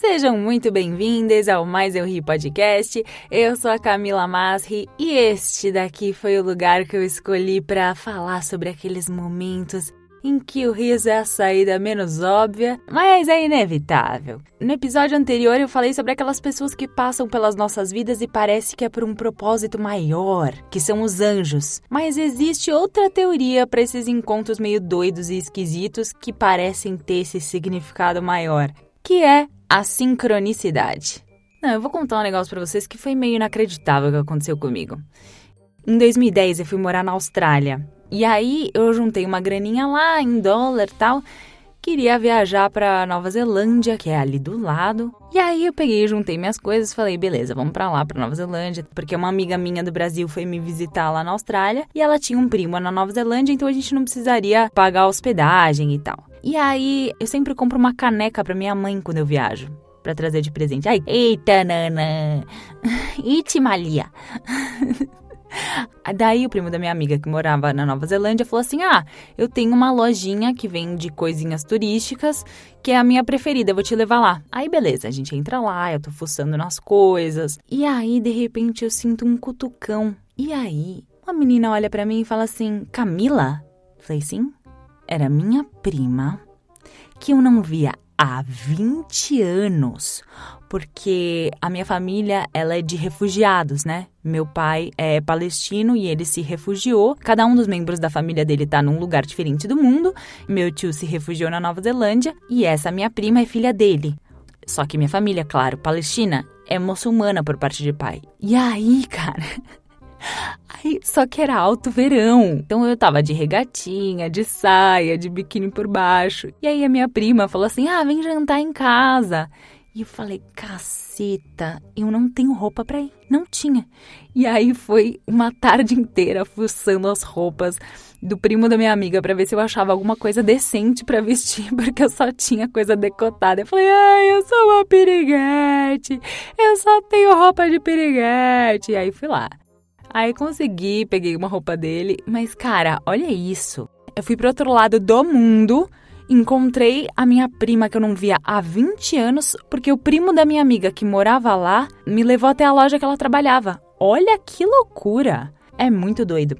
Sejam muito bem-vindas ao Mais Eu Ri Podcast. Eu sou a Camila Masri e este daqui foi o lugar que eu escolhi para falar sobre aqueles momentos em que o riso é a saída menos óbvia, mas é inevitável. No episódio anterior eu falei sobre aquelas pessoas que passam pelas nossas vidas e parece que é por um propósito maior, que são os anjos. Mas existe outra teoria para esses encontros meio doidos e esquisitos que parecem ter esse significado maior, que é a sincronicidade. Não, eu vou contar um negócio para vocês que foi meio inacreditável que aconteceu comigo. Em 2010 eu fui morar na Austrália. E aí eu juntei uma graninha lá em dólar tal. Queria viajar para Nova Zelândia, que é ali do lado. E aí eu peguei, juntei minhas coisas, falei, beleza, vamos para lá, para Nova Zelândia, porque uma amiga minha do Brasil foi me visitar lá na Austrália e ela tinha um primo na Nova Zelândia, então a gente não precisaria pagar hospedagem e tal. E aí eu sempre compro uma caneca para minha mãe quando eu viajo. Pra trazer de presente. Ai, eita, Nana! Iti, Malia! Daí o primo da minha amiga que morava na Nova Zelândia falou assim: Ah, eu tenho uma lojinha que vende coisinhas turísticas, que é a minha preferida, eu vou te levar lá. Aí beleza, a gente entra lá, eu tô fuçando nas coisas. E aí, de repente, eu sinto um cutucão. E aí, uma menina olha pra mim e fala assim: Camila? Falei, sim. Era minha prima, que eu não via há 20 anos, porque a minha família ela é de refugiados, né? Meu pai é palestino e ele se refugiou. Cada um dos membros da família dele tá num lugar diferente do mundo. Meu tio se refugiou na Nova Zelândia e essa minha prima é filha dele. Só que minha família, claro, palestina, é muçulmana por parte de pai. E aí, cara, Aí, só que era alto verão. Então eu tava de regatinha, de saia, de biquíni por baixo. E aí a minha prima falou assim: ah, vem jantar em casa. E eu falei, caceta, eu não tenho roupa pra ir. Não tinha. E aí foi uma tarde inteira fuçando as roupas do primo da minha amiga pra ver se eu achava alguma coisa decente pra vestir, porque eu só tinha coisa decotada. Eu falei, ai, eu sou uma piriguete, eu só tenho roupa de piriguete. E aí fui lá. Aí consegui, peguei uma roupa dele, mas cara, olha isso. Eu fui pro outro lado do mundo, encontrei a minha prima que eu não via há 20 anos, porque o primo da minha amiga que morava lá me levou até a loja que ela trabalhava. Olha que loucura! É muito doido.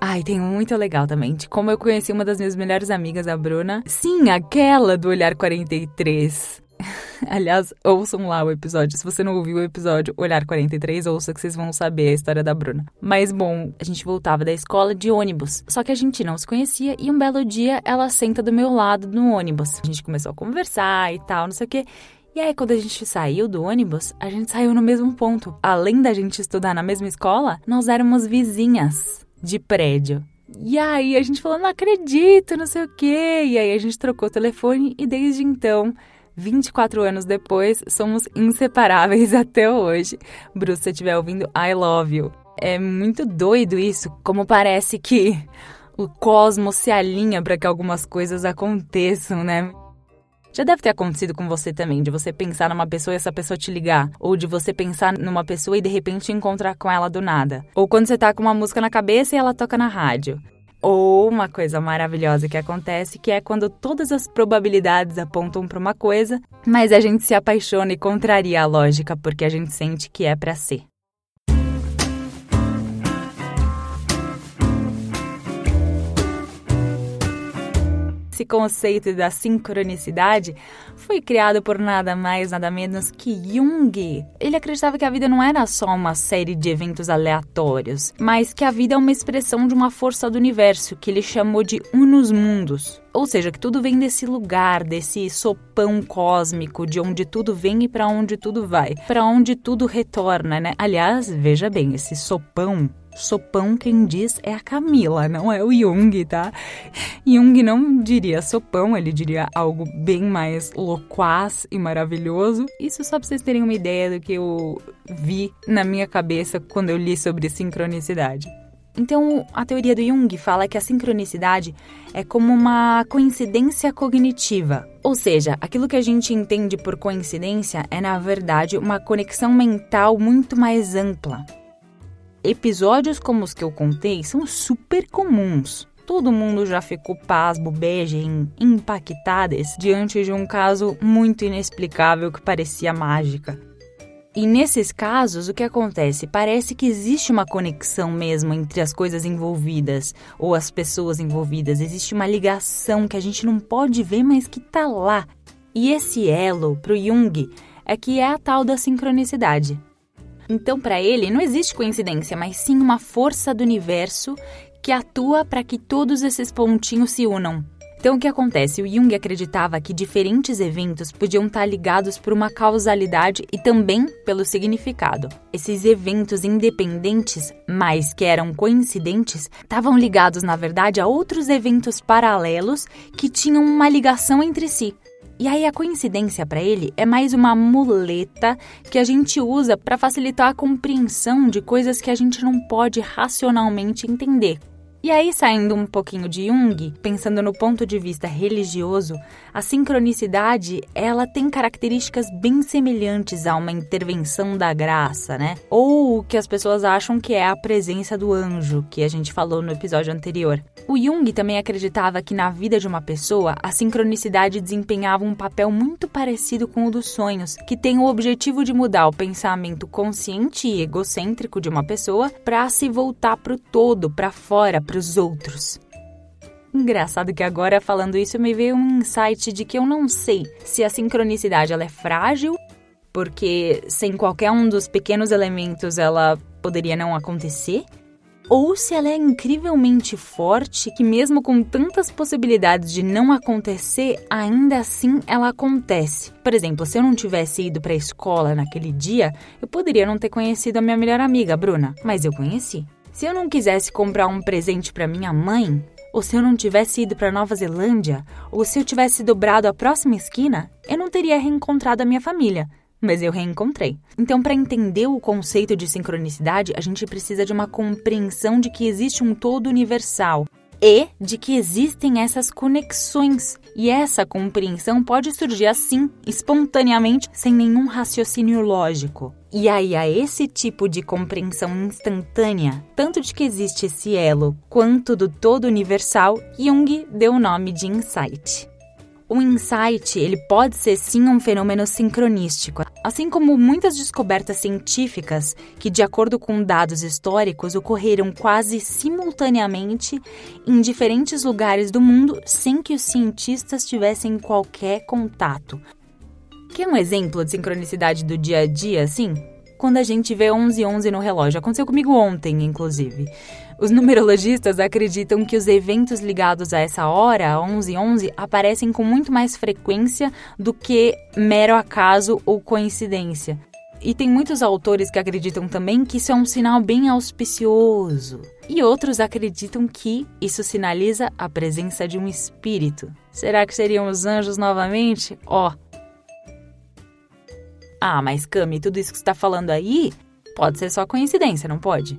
Ai, tem muito legal também, de como eu conheci uma das minhas melhores amigas, a Bruna. Sim, aquela do Olhar 43. Aliás, ouçam lá o episódio. Se você não ouviu o episódio Olhar 43, ouça que vocês vão saber a história da Bruna. Mas bom, a gente voltava da escola de ônibus. Só que a gente não se conhecia e um belo dia ela senta do meu lado no ônibus. A gente começou a conversar e tal, não sei o quê. E aí, quando a gente saiu do ônibus, a gente saiu no mesmo ponto. Além da gente estudar na mesma escola, nós éramos vizinhas de prédio. E aí a gente falou, não acredito, não sei o quê. E aí a gente trocou o telefone e desde então 24 anos depois, somos inseparáveis até hoje. Bruce, se estiver ouvindo, I love you. É muito doido isso, como parece que o cosmos se alinha para que algumas coisas aconteçam, né? Já deve ter acontecido com você também, de você pensar numa pessoa e essa pessoa te ligar. Ou de você pensar numa pessoa e de repente encontrar com ela do nada. Ou quando você tá com uma música na cabeça e ela toca na rádio. Ou uma coisa maravilhosa que acontece, que é quando todas as probabilidades apontam para uma coisa, mas a gente se apaixona e contraria a lógica porque a gente sente que é para ser. Esse conceito da sincronicidade foi criado por nada mais, nada menos que Jung. Ele acreditava que a vida não era só uma série de eventos aleatórios, mas que a vida é uma expressão de uma força do universo que ele chamou de unus mundus. Ou seja, que tudo vem desse lugar, desse sopão cósmico, de onde tudo vem e para onde tudo vai, para onde tudo retorna, né? Aliás, veja bem, esse sopão Sopão, quem diz é a Camila, não é o Jung, tá? Jung não diria sopão, ele diria algo bem mais loquaz e maravilhoso. Isso só pra vocês terem uma ideia do que eu vi na minha cabeça quando eu li sobre sincronicidade. Então, a teoria do Jung fala que a sincronicidade é como uma coincidência cognitiva. Ou seja, aquilo que a gente entende por coincidência é, na verdade, uma conexão mental muito mais ampla. Episódios como os que eu contei são super comuns. Todo mundo já ficou pasmo, bege, impactadas diante de um caso muito inexplicável que parecia mágica. E nesses casos, o que acontece? Parece que existe uma conexão mesmo entre as coisas envolvidas ou as pessoas envolvidas. Existe uma ligação que a gente não pode ver, mas que tá lá. E esse elo, para o Jung, é que é a tal da sincronicidade. Então, para ele, não existe coincidência, mas sim uma força do universo que atua para que todos esses pontinhos se unam. Então, o que acontece? O Jung acreditava que diferentes eventos podiam estar ligados por uma causalidade e também pelo significado. Esses eventos independentes, mas que eram coincidentes, estavam ligados, na verdade, a outros eventos paralelos que tinham uma ligação entre si. E aí a coincidência para ele é mais uma muleta que a gente usa para facilitar a compreensão de coisas que a gente não pode racionalmente entender, e aí, saindo um pouquinho de Jung, pensando no ponto de vista religioso, a sincronicidade, ela tem características bem semelhantes a uma intervenção da graça, né? Ou o que as pessoas acham que é a presença do anjo, que a gente falou no episódio anterior. O Jung também acreditava que na vida de uma pessoa, a sincronicidade desempenhava um papel muito parecido com o dos sonhos, que tem o objetivo de mudar o pensamento consciente e egocêntrico de uma pessoa para se voltar para o todo, para fora, os outros. Engraçado que agora, falando isso, me veio um insight de que eu não sei se a sincronicidade ela é frágil, porque sem qualquer um dos pequenos elementos ela poderia não acontecer, ou se ela é incrivelmente forte, que mesmo com tantas possibilidades de não acontecer, ainda assim ela acontece. Por exemplo, se eu não tivesse ido para a escola naquele dia, eu poderia não ter conhecido a minha melhor amiga, Bruna, mas eu conheci. Se eu não quisesse comprar um presente para minha mãe, ou se eu não tivesse ido para Nova Zelândia, ou se eu tivesse dobrado a próxima esquina, eu não teria reencontrado a minha família, mas eu reencontrei. Então, para entender o conceito de sincronicidade, a gente precisa de uma compreensão de que existe um todo universal e de que existem essas conexões. E essa compreensão pode surgir assim, espontaneamente, sem nenhum raciocínio lógico. E aí, a esse tipo de compreensão instantânea, tanto de que existe esse elo quanto do todo universal, Jung deu o nome de insight. O insight, ele pode ser sim um fenômeno sincronístico, assim como muitas descobertas científicas que, de acordo com dados históricos, ocorreram quase simultaneamente em diferentes lugares do mundo sem que os cientistas tivessem qualquer contato. Quer um exemplo de sincronicidade do dia a dia, assim? Quando a gente vê 1111 no relógio. Aconteceu comigo ontem, inclusive. Os numerologistas acreditam que os eventos ligados a essa hora, 1111, aparecem com muito mais frequência do que mero acaso ou coincidência. E tem muitos autores que acreditam também que isso é um sinal bem auspicioso. E outros acreditam que isso sinaliza a presença de um espírito. Será que seriam os anjos novamente? Ó. Oh. Ah, mas Cami, tudo isso que você está falando aí pode ser só coincidência, não pode?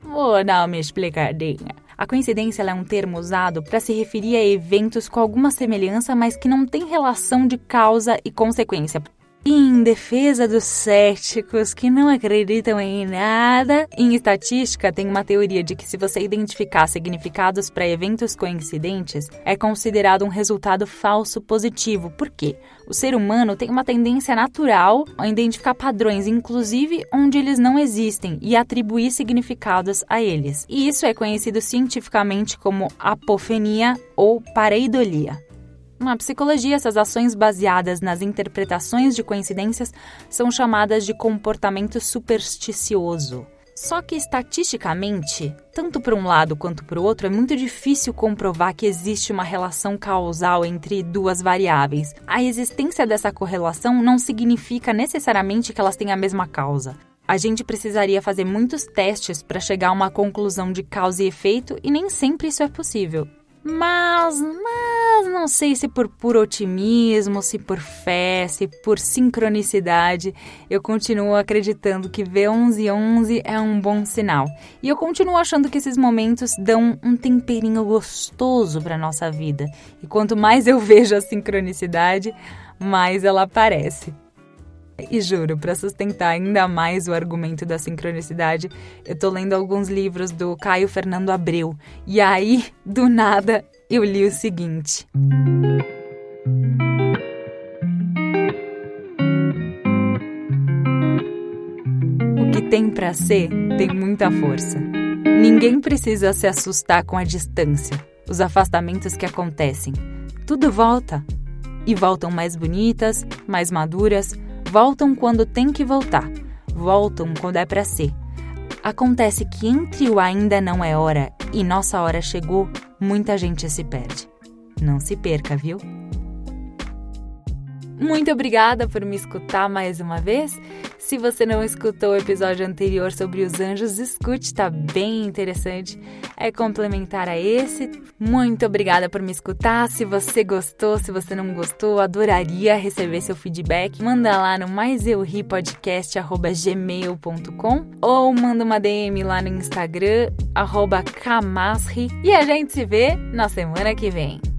Vou dar uma explicadinha. A coincidência é um termo usado para se referir a eventos com alguma semelhança, mas que não tem relação de causa e consequência. Em defesa dos céticos que não acreditam em nada, em estatística tem uma teoria de que se você identificar significados para eventos coincidentes, é considerado um resultado falso positivo. Por quê? O ser humano tem uma tendência natural a identificar padrões, inclusive onde eles não existem, e atribuir significados a eles. E isso é conhecido cientificamente como apofenia ou pareidolia. Na psicologia, essas ações baseadas nas interpretações de coincidências são chamadas de comportamento supersticioso. Só que estatisticamente, tanto para um lado quanto para o outro, é muito difícil comprovar que existe uma relação causal entre duas variáveis. A existência dessa correlação não significa necessariamente que elas têm a mesma causa. A gente precisaria fazer muitos testes para chegar a uma conclusão de causa e efeito e nem sempre isso é possível. Mas, mas não sei se por puro otimismo, se por fé, se por sincronicidade, eu continuo acreditando que V1111 é um bom sinal. E eu continuo achando que esses momentos dão um temperinho gostoso para nossa vida. E quanto mais eu vejo a sincronicidade, mais ela aparece. E juro, para sustentar ainda mais o argumento da sincronicidade, eu tô lendo alguns livros do Caio Fernando Abreu. E aí, do nada, eu li o seguinte. O que tem para ser tem muita força. Ninguém precisa se assustar com a distância, os afastamentos que acontecem. Tudo volta. E voltam mais bonitas, mais maduras, voltam quando tem que voltar, voltam quando é para ser. Acontece que entre o ainda não é hora e nossa hora chegou, muita gente se perde. Não se perca, viu? Muito obrigada por me escutar mais uma vez. Se você não escutou o episódio anterior sobre os anjos, escute, tá bem interessante. É complementar a esse. Muito obrigada por me escutar. Se você gostou, se você não gostou, adoraria receber seu feedback. Manda lá no maiseurripodcast@gmail.com ou manda uma DM lá no Instagram @camasri e a gente se vê na semana que vem.